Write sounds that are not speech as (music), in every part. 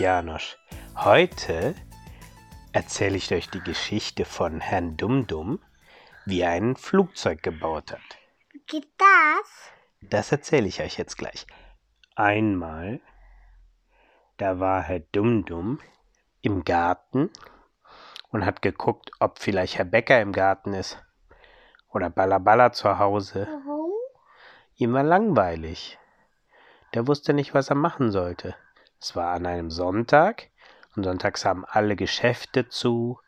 Janosch. Heute erzähle ich euch die Geschichte von Herrn Dumdum, wie er ein Flugzeug gebaut hat. Geht das? Das erzähle ich euch jetzt gleich. Einmal, da war Herr Dumdum im Garten und hat geguckt, ob vielleicht Herr Bäcker im Garten ist oder Ballaballa zu Hause. Warum? Ihm war langweilig. Der wusste nicht, was er machen sollte. Es war an einem Sonntag und sonntags haben alle Geschäfte zu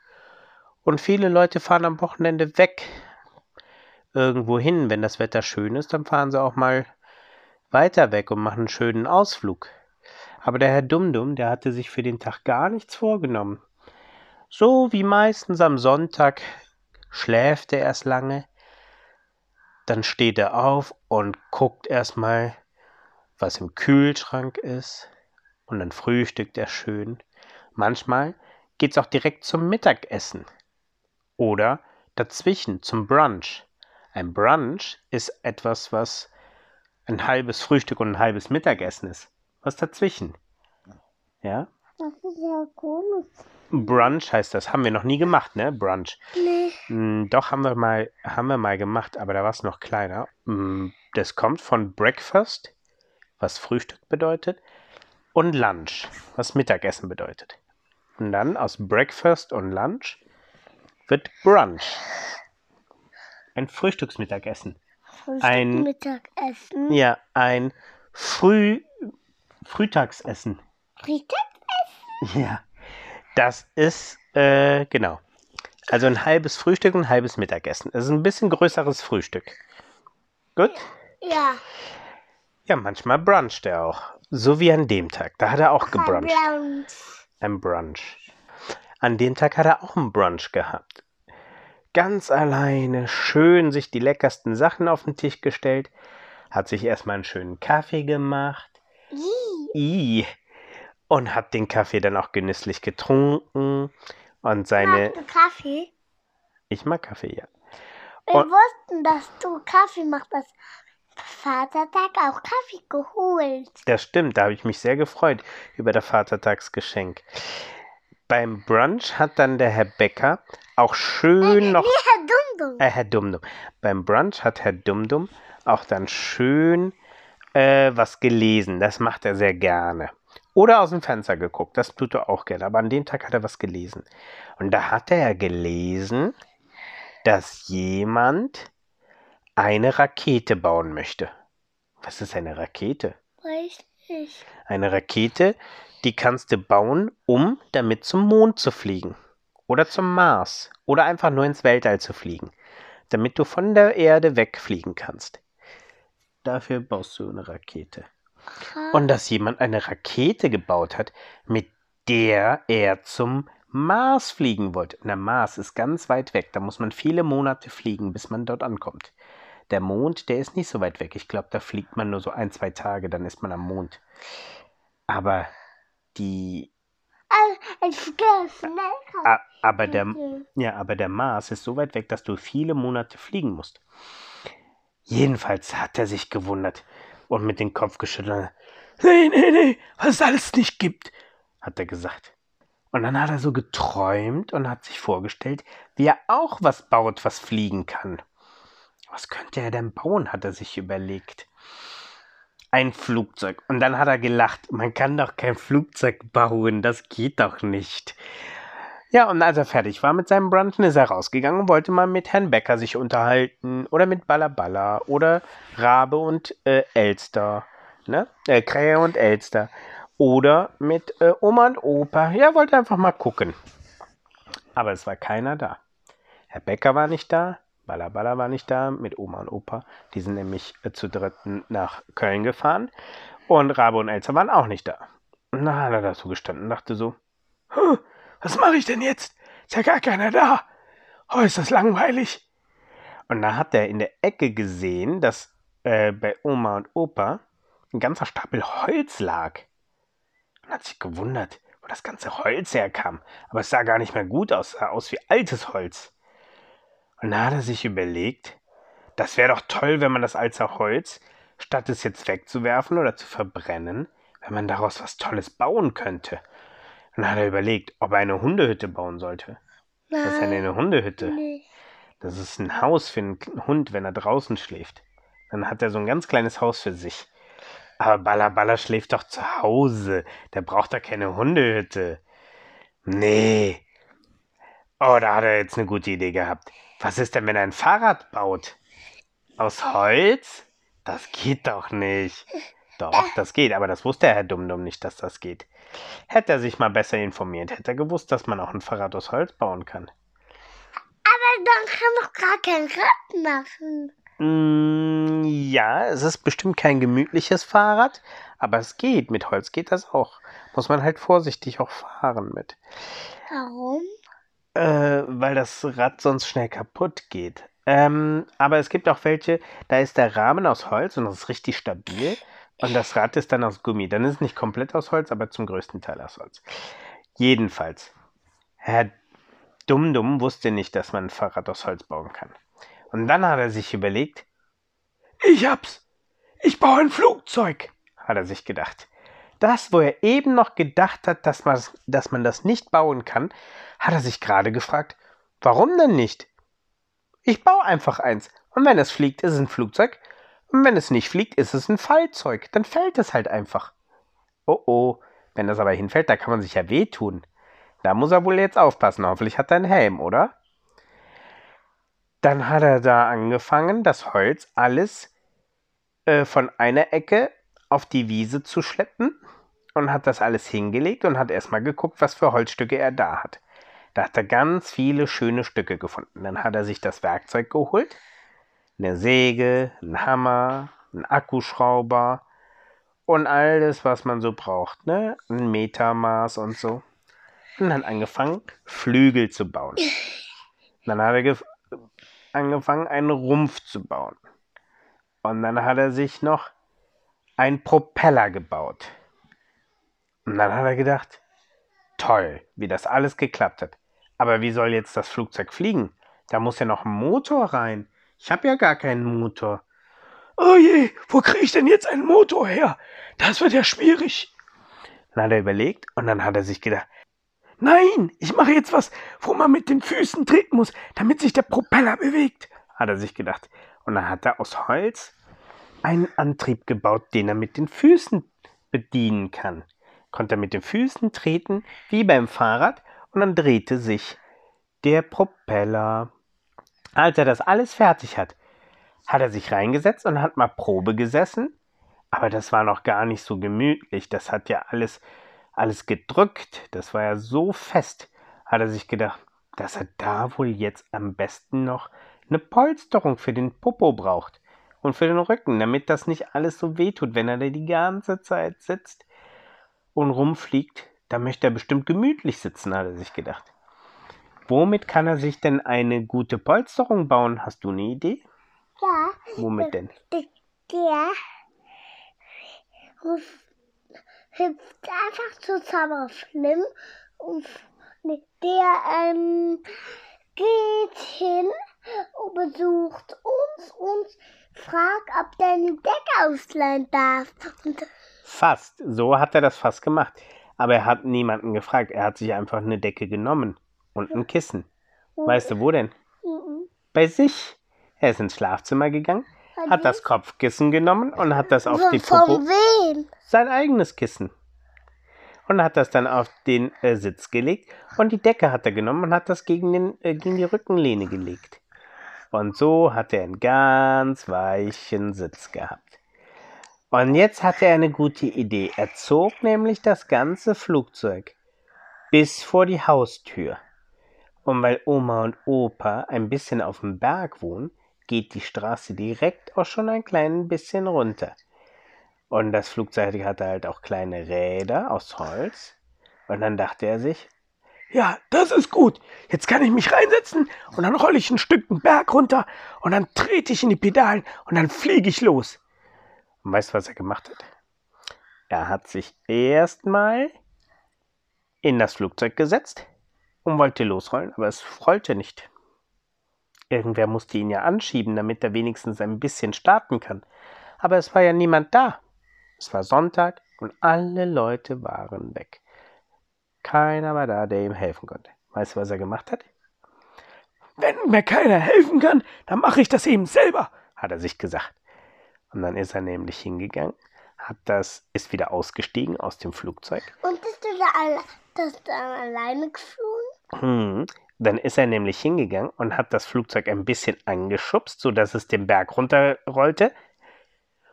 und viele Leute fahren am Wochenende weg irgendwo hin. Wenn das Wetter schön ist, dann fahren sie auch mal weiter weg und machen einen schönen Ausflug. Aber der Herr Dumdum, der hatte sich für den Tag gar nichts vorgenommen. So wie meistens am Sonntag schläft er erst lange, dann steht er auf und guckt erstmal, was im Kühlschrank ist, und dann frühstückt er schön. Manchmal geht's auch direkt zum Mittagessen oder dazwischen zum Brunch. Ein Brunch ist etwas, was ein halbes Frühstück und ein halbes Mittagessen ist. Was dazwischen? Ja? Das ist ja komisch. Brunch heißt das. Haben wir noch nie gemacht, ne? Brunch. Nee. Mm, Doch, haben wir mal, haben wir mal gemacht, aber da war es noch kleiner. Mm, Das kommt von Breakfast, was Frühstück bedeutet, und Lunch, was Mittagessen bedeutet. Und dann aus Breakfast und Lunch wird Brunch. Ein Frühstücksmittagessen. Frühstück, Ein- Mittagessen. Ja, ein Früh Frühtagsessen. Frühstück? Ja, das ist, äh, genau. Also ein halbes Frühstück und ein halbes Mittagessen. Das ist ein bisschen größeres Frühstück. Gut? Ja. Ja, manchmal bruncht er auch. So wie an dem Tag. Da hat er auch gebruncht. Brunch. Ein Brunch. An dem Tag hat er auch einen Brunch gehabt. Ganz alleine, schön sich die leckersten Sachen auf den Tisch gestellt, hat sich erstmal einen schönen Kaffee gemacht. Ih, I. Und hat den Kaffee dann auch genüsslich getrunken. Und seine. Magst du Kaffee? Ich mag Kaffee, ja. Wir Und- wussten, dass du Kaffee machst. Das Vatertag auch Kaffee geholt. Das stimmt, da habe ich mich sehr gefreut über das Vatertagsgeschenk. Beim Brunch hat dann der Herr Bäcker auch schön noch. Nee, Herr Dumdum. Äh, Herr Dumdum. Beim Brunch hat Herr Dumdum auch dann schön äh, was gelesen. Das macht er sehr gerne. Oder aus dem Fenster geguckt. Das tut er auch gerne. Aber an dem Tag hat er was gelesen. Und da hat er ja gelesen, dass jemand eine Rakete bauen möchte. Was ist eine Rakete? Weiß ich. Eine Rakete, die kannst du bauen, um damit zum Mond zu fliegen. Oder zum Mars. Oder einfach nur ins Weltall zu fliegen. Damit du von der Erde wegfliegen kannst. Dafür baust du eine Rakete. Und dass jemand eine Rakete gebaut hat, mit der er zum Mars fliegen wollte. Und der Mars ist ganz weit weg. Da muss man viele Monate fliegen, bis man dort ankommt. Der Mond, der ist nicht so weit weg. Ich glaube, da fliegt man nur so ein, zwei Tage, dann ist man am Mond. Aber die. A- Aber der, ja, aber der Mars ist so weit weg, dass du viele Monate fliegen musst. Jedenfalls hat er sich gewundert und mit dem Kopf geschüttelt. Nee, nee, nee, was es alles nicht gibt, hat er gesagt. Und dann hat er so geträumt und hat sich vorgestellt, wie er auch was baut, was fliegen kann. Was könnte er denn bauen, hat er sich überlegt. Ein Flugzeug. Und dann hat er gelacht, man kann doch kein Flugzeug bauen, das geht doch nicht. Ja, und als er fertig war mit seinem Brunchen, ist er rausgegangen und wollte mal mit Herrn Becker sich unterhalten. Oder mit Ballaballa. Oder Rabe und äh, Elster. Ne? Äh, Krähe und Elster. Oder mit äh, Oma und Opa. Ja, wollte einfach mal gucken. Aber es war keiner da. Herr Becker war nicht da. Ballaballa war nicht da mit Oma und Opa. Die sind nämlich äh, zu dritten nach Köln gefahren. Und Rabe und Elster waren auch nicht da. Und dann hat er da so gestanden und dachte so, "Huh, was mache ich denn jetzt? Ist ja gar keiner da. Oh, ist das langweilig. Und da hat er in der Ecke gesehen, dass äh, bei Oma und Opa ein ganzer Stapel Holz lag. Und hat sich gewundert, wo das ganze Holz herkam. Aber es sah gar nicht mehr gut aus, sah aus wie altes Holz. Und da hat er sich überlegt, das wäre doch toll, wenn man das alte Holz, statt es jetzt wegzuwerfen oder zu verbrennen, wenn man daraus was Tolles bauen könnte. Dann hat er überlegt, ob er eine Hundehütte bauen sollte. Was ist denn eine Hundehütte? Nee. Das ist ein Haus für einen Hund, wenn er draußen schläft. Dann hat er so ein ganz kleines Haus für sich. Aber Balla Balla schläft doch zu Hause. Der braucht da keine Hundehütte. Nee. Oh, da hat er jetzt eine gute Idee gehabt. Was ist denn, wenn er ein Fahrrad baut? Aus Holz? Das geht doch nicht. Doch, das geht, aber das wusste Herr Dummdumm nicht, dass das geht. Hätte er sich mal besser informiert, hätte er gewusst, dass man auch ein Fahrrad aus Holz bauen kann. Aber dann kann doch gar kein Rad machen. Mm, ja, es ist bestimmt kein gemütliches Fahrrad, aber es geht. Mit Holz geht das auch. Muss man halt vorsichtig auch fahren mit. Warum? Äh, weil das Rad sonst schnell kaputt geht. Ähm, aber es gibt auch welche, da ist der Rahmen aus Holz und das ist richtig stabil. Und das Rad ist dann aus Gummi. Dann ist es nicht komplett aus Holz, aber zum größten Teil aus Holz. Jedenfalls, Herr Dummdumm wusste nicht, dass man ein Fahrrad aus Holz bauen kann. Und dann hat er sich überlegt, ich hab's. Ich baue ein Flugzeug, hat er sich gedacht. Das, wo er eben noch gedacht hat, dass man, dass man das nicht bauen kann, hat er sich gerade gefragt, warum denn nicht? Ich baue einfach eins. Und wenn es fliegt, ist es ein Flugzeug. Und wenn es nicht fliegt, ist es ein Fallzeug. Dann fällt es halt einfach. Oh oh, wenn das aber hinfällt, da kann man sich ja wehtun. Da muss er wohl jetzt aufpassen. Hoffentlich hat er einen Helm, oder? Dann hat er da angefangen, das Holz alles äh, von einer Ecke auf die Wiese zu schleppen und hat das alles hingelegt und hat erstmal geguckt, was für Holzstücke er da hat. Da hat er ganz viele schöne Stücke gefunden. Dann hat er sich das Werkzeug geholt. Eine Säge, ein Hammer, ein Akkuschrauber und alles, was man so braucht. Ne? Ein Metermaß und so. Und dann angefangen, Flügel zu bauen. Dann hat er angefangen, einen Rumpf zu bauen. Und dann hat er sich noch einen Propeller gebaut. Und dann hat er gedacht, toll, wie das alles geklappt hat. Aber wie soll jetzt das Flugzeug fliegen? Da muss ja noch ein Motor rein. Ich habe ja gar keinen Motor. Oh je, wo kriege ich denn jetzt einen Motor her? Das wird ja schwierig. Dann hat er überlegt und dann hat er sich gedacht, Nein, ich mache jetzt was, wo man mit den Füßen treten muss, damit sich der Propeller bewegt, hat er sich gedacht. Und dann hat er aus Holz einen Antrieb gebaut, den er mit den Füßen bedienen kann. Konnte er mit den Füßen treten, wie beim Fahrrad, und dann drehte sich der Propeller. Als er das alles fertig hat, hat er sich reingesetzt und hat mal Probe gesessen. Aber das war noch gar nicht so gemütlich. Das hat ja alles alles gedrückt, das war ja so fest, hat er sich gedacht, dass er da wohl jetzt am besten noch eine Polsterung für den Popo braucht und für den Rücken, damit das nicht alles so wehtut, wenn er da die ganze Zeit sitzt und rumfliegt. Da möchte er bestimmt gemütlich sitzen, hat er sich gedacht. Womit kann er sich denn eine gute Polsterung bauen? Hast du eine Idee? Ja. Womit denn? Der, hüpft einfach zusammen auf Schlimm und der ähm, geht hin und besucht uns und fragt, ob der eine Decke ausleihen darf. Und Fast. So hat er das fast gemacht. Aber er hat niemanden gefragt. Er hat sich einfach eine Decke genommen und ein Kissen. Weißt du, wo denn? Mhm. Bei sich. Er ist ins Schlafzimmer gegangen, hat das Kopfkissen genommen und hat das auf Von, die von Popo wem? sein eigenes Kissen. Und hat das dann auf den äh, Sitz gelegt und die Decke hat er genommen und hat das gegen, den, äh, gegen die Rückenlehne gelegt. Und so hat er einen ganz weichen Sitz gehabt. Und jetzt hatte er eine gute Idee. Er zog nämlich das ganze Flugzeug bis vor die Haustür. Und weil Oma und Opa ein bisschen auf dem Berg wohnen, geht die Straße direkt auch schon ein klein bisschen runter. Und das Flugzeug hatte halt auch kleine Räder aus Holz. Und dann dachte er sich, ja, das ist gut. Jetzt kann ich mich reinsetzen und dann rolle ich ein Stück den Berg runter und dann trete ich in die Pedalen und dann fliege ich los. Und weißt du, was er gemacht hat? Er hat sich erstmal in das Flugzeug gesetzt und wollte losrollen, aber es rollte nicht. Irgendwer musste ihn ja anschieben, damit er wenigstens ein bisschen starten kann. Aber es war ja niemand da. Es war Sonntag Und alle Leute waren weg. Keiner war da, der ihm helfen konnte. Weißt du, was er gemacht hat? Wenn mir keiner helfen kann, dann mache ich das eben selber, hat er sich gesagt. Und dann ist er nämlich hingegangen, hat das, ist wieder ausgestiegen aus dem Flugzeug. Und bist du da alle, das dann alleine geflogen? Hm. Dann ist er nämlich hingegangen und hat das Flugzeug ein bisschen angeschubst, sodass es den Berg runterrollte.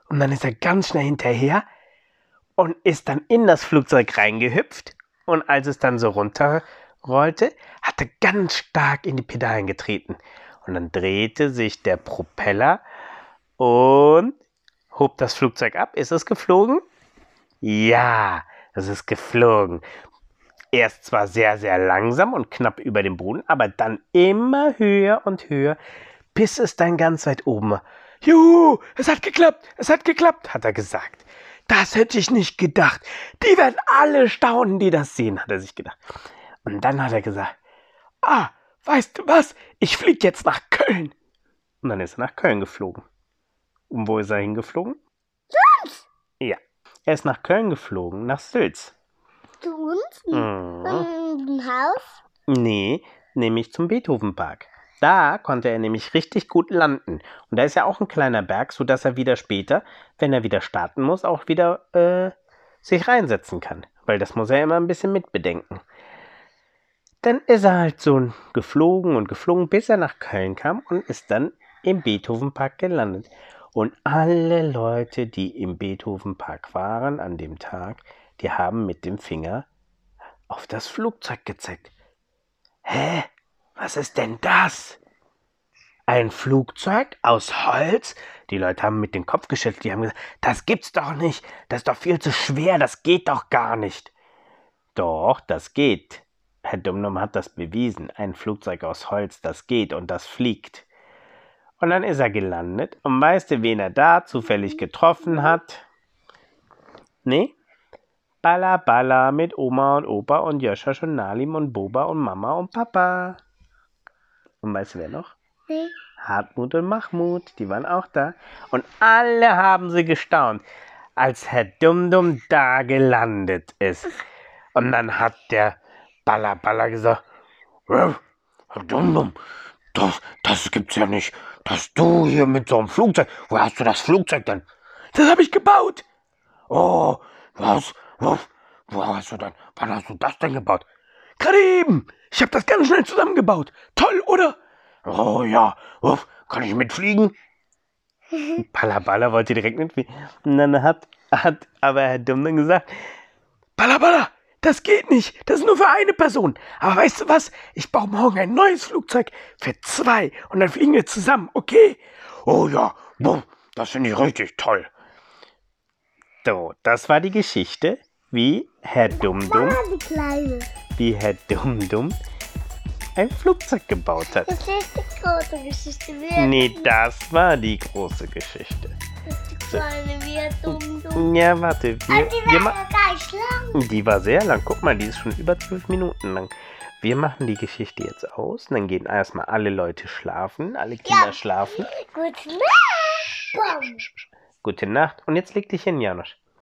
Und dann ist er ganz schnell hinterher und ist dann in das Flugzeug reingehüpft. Und als es dann so runterrollte, hat er ganz stark in die Pedalen getreten. Und dann drehte sich der Propeller und hob das Flugzeug ab. Ist es geflogen? Ja, es ist geflogen. Erst zwar sehr, sehr langsam und knapp über dem Boden, aber dann immer höher und höher, bis es dann ganz weit oben war. Juhu, es hat geklappt, es hat geklappt, hat er gesagt. Das hätte ich nicht gedacht. Die werden alle staunen, die das sehen, hat er sich gedacht. Und dann hat er gesagt, ah, weißt du was, ich fliege jetzt nach Köln. Und dann ist er nach Köln geflogen. Und wo ist er hingeflogen? Sülz! Ja, er ist nach Köln geflogen, nach Sülz. Zu uns? Mhm. Im Haus? Nee, nämlich zum Beethovenpark. Da konnte er nämlich richtig gut landen. Und da ist ja auch ein kleiner Berg, sodass er wieder später, wenn er wieder starten muss, auch wieder äh, sich reinsetzen kann. Weil das muss er immer ein bisschen mitbedenken. Dann ist er halt so geflogen und geflogen, bis er nach Köln kam und ist dann im Beethovenpark gelandet. Und alle Leute, die im Beethovenpark waren an dem Tag, die haben mit dem Finger auf das Flugzeug gezeigt. Hä? Was ist denn das? Ein Flugzeug aus Holz? Die Leute haben mit dem Kopf geschüttelt, die haben gesagt, das gibt's doch nicht, das ist doch viel zu schwer, das geht doch gar nicht. Doch, das geht. Herr Dumnum hat das bewiesen. Ein Flugzeug aus Holz, das geht und das fliegt. Und dann ist er gelandet. Und weißt du, wen er da zufällig getroffen hat? Nee? Balla Balla mit Oma und Opa und Joscha und Nalim und Boba und Mama und Papa. Und weißt du wer noch? Nee. Hartmut und Mahmut, die waren auch da. Und alle haben sie gestaunt, als Herr Dumdum da gelandet ist. Und dann hat der Balla Balla gesagt, "Äh, Herr Dumdum, das, das gibt's ja nicht, dass du hier mit so einem Flugzeug, wo hast du das Flugzeug denn? Das habe ich gebaut. Oh, was, was, wo hast du denn, wann hast du das denn gebaut? Gerade eben, ich habe das ganz schnell zusammengebaut. Toll, oder? Oh ja, uff, kann ich mitfliegen? (laughs) Palabala wollte direkt mitfliegen. Und dann hat, hat aber Herr Dumm dann gesagt, Palabala, das geht nicht, das ist nur für eine Person. Aber weißt du was, ich baue morgen ein neues Flugzeug für zwei und dann fliegen wir zusammen, okay? Oh ja, das finde ich richtig toll. So, das war die Geschichte, wie Herr Kleine. wie Herr Dummdumm ein Flugzeug gebaut hat. Das ist die große Geschichte. Nee, das war die große Geschichte. Wir dumm, dumm. Ja, warte, wir, Und die wir war ma ja gleich lang. die war sehr lang. Guck mal, die ist schon über zwölf Minuten lang. Wir machen die Geschichte jetzt aus. Und dann gehen erstmal alle Leute schlafen, alle Kinder schlafen. Gute Nacht. Bom. Gute Nacht. Und jetzt leg dich hin, Janosch.